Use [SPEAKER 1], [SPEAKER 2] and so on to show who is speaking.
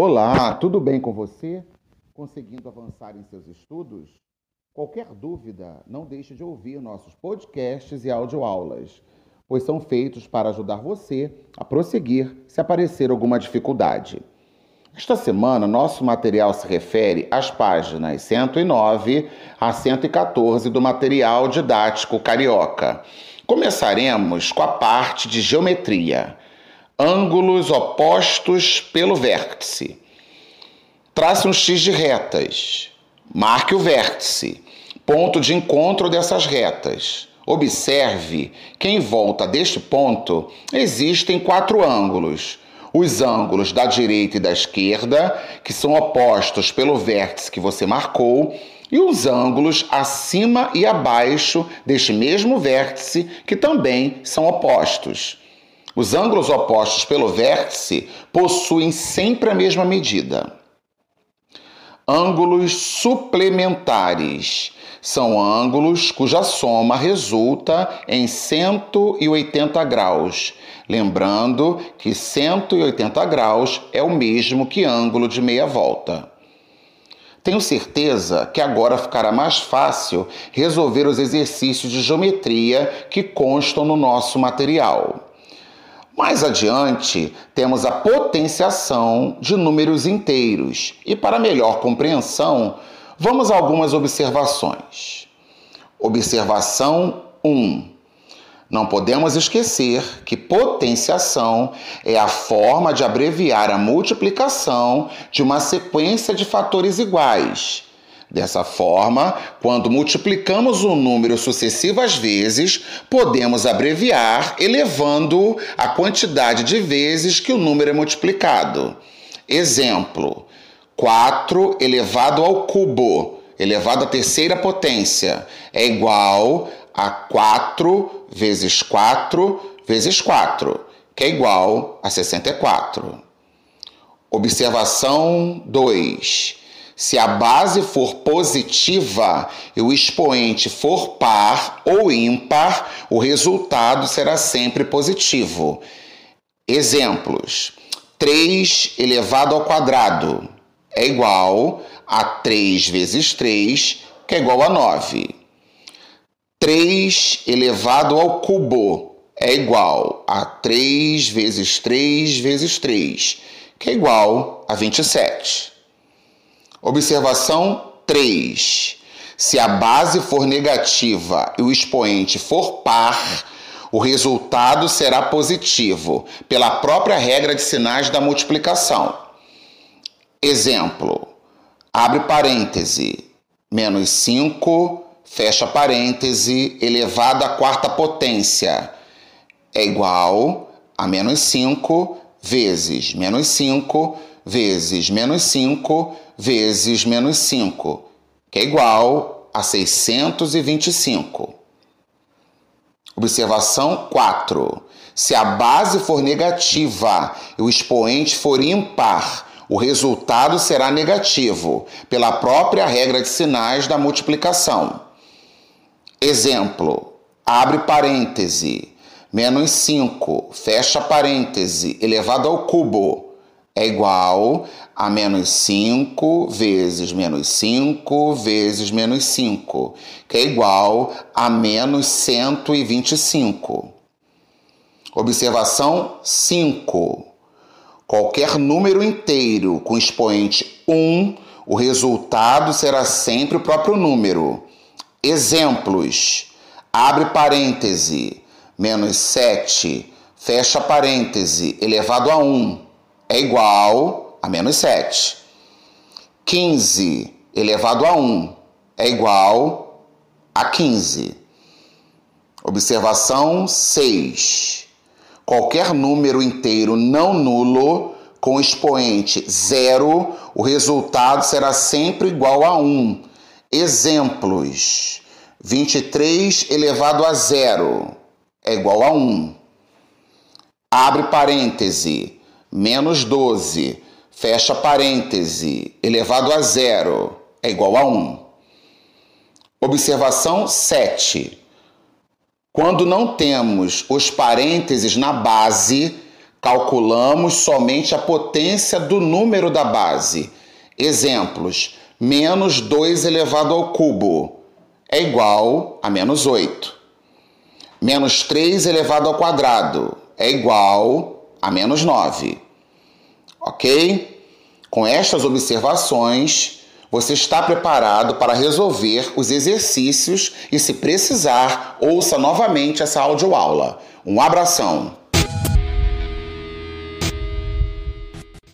[SPEAKER 1] Olá, tudo bem com você? Conseguindo avançar em seus estudos? Qualquer dúvida, não deixe de ouvir nossos podcasts e audioaulas, pois são feitos para ajudar você a prosseguir se aparecer alguma dificuldade. Esta semana, nosso material se refere às páginas 109 a 114 do material didático carioca. Começaremos com a parte de geometria ângulos opostos pelo vértice. Trace um X de retas. Marque o vértice, ponto de encontro dessas retas. Observe que em volta deste ponto existem quatro ângulos. Os ângulos da direita e da esquerda, que são opostos pelo vértice que você marcou, e os ângulos acima e abaixo deste mesmo vértice, que também são opostos. Os ângulos opostos pelo vértice possuem sempre a mesma medida. Ângulos suplementares são ângulos cuja soma resulta em 180 graus. Lembrando que 180 graus é o mesmo que ângulo de meia volta. Tenho certeza que agora ficará mais fácil resolver os exercícios de geometria que constam no nosso material. Mais adiante, temos a potenciação de números inteiros e, para melhor compreensão, vamos a algumas observações. Observação 1. Não podemos esquecer que potenciação é a forma de abreviar a multiplicação de uma sequência de fatores iguais Dessa forma, quando multiplicamos um número sucessivas vezes, podemos abreviar elevando a quantidade de vezes que o número é multiplicado. Exemplo: 4 elevado ao cubo, elevado à terceira potência, é igual a 4 vezes 4 vezes 4, que é igual a 64. Observação 2. Se a base for positiva e o expoente for par ou ímpar, o resultado será sempre positivo. Exemplos: 3 elevado ao quadrado é igual a 3 vezes 3, que é igual a 9. 3 elevado ao cubo é igual a 3 vezes 3 vezes 3, que é igual a 27. Observação 3. Se a base for negativa e o expoente for par, o resultado será positivo, pela própria regra de sinais da multiplicação. Exemplo: abre parêntese, menos 5, fecha parêntese, elevado à quarta potência é igual a menos 5 vezes menos 5 vezes menos 5 vezes menos 5, que é igual a 625. Observação 4. Se a base for negativa e o expoente for ímpar, o resultado será negativo, pela própria regra de sinais da multiplicação. Exemplo: abre parêntese, menos 5, fecha parêntese, elevado ao cubo é igual a menos 5 vezes menos 5 vezes menos 5, que é igual a menos 125. Observação 5. Qualquer número inteiro com expoente 1, o resultado será sempre o próprio número. Exemplos: abre parêntese, menos 7, fecha parêntese, elevado a 1 é igual a menos 7. 15 elevado a 1 é igual a 15. Observação 6. Qualquer número inteiro não nulo com expoente 0, o resultado será sempre igual a 1. Exemplos: 23 elevado a 0 é igual a 1. Abre parêntese menos 12, fecha parêntese, elevado a zero, é igual a 1. Observação 7. Quando não temos os parênteses na base, calculamos somente a potência do número da base. Exemplos: menos 2 elevado ao cubo é igual a menos 8. Menos 3 elevado ao quadrado é igual a menos 9. Ok? Com estas observações, você está preparado para resolver os exercícios e, se precisar, ouça novamente essa audioaula. Um abração!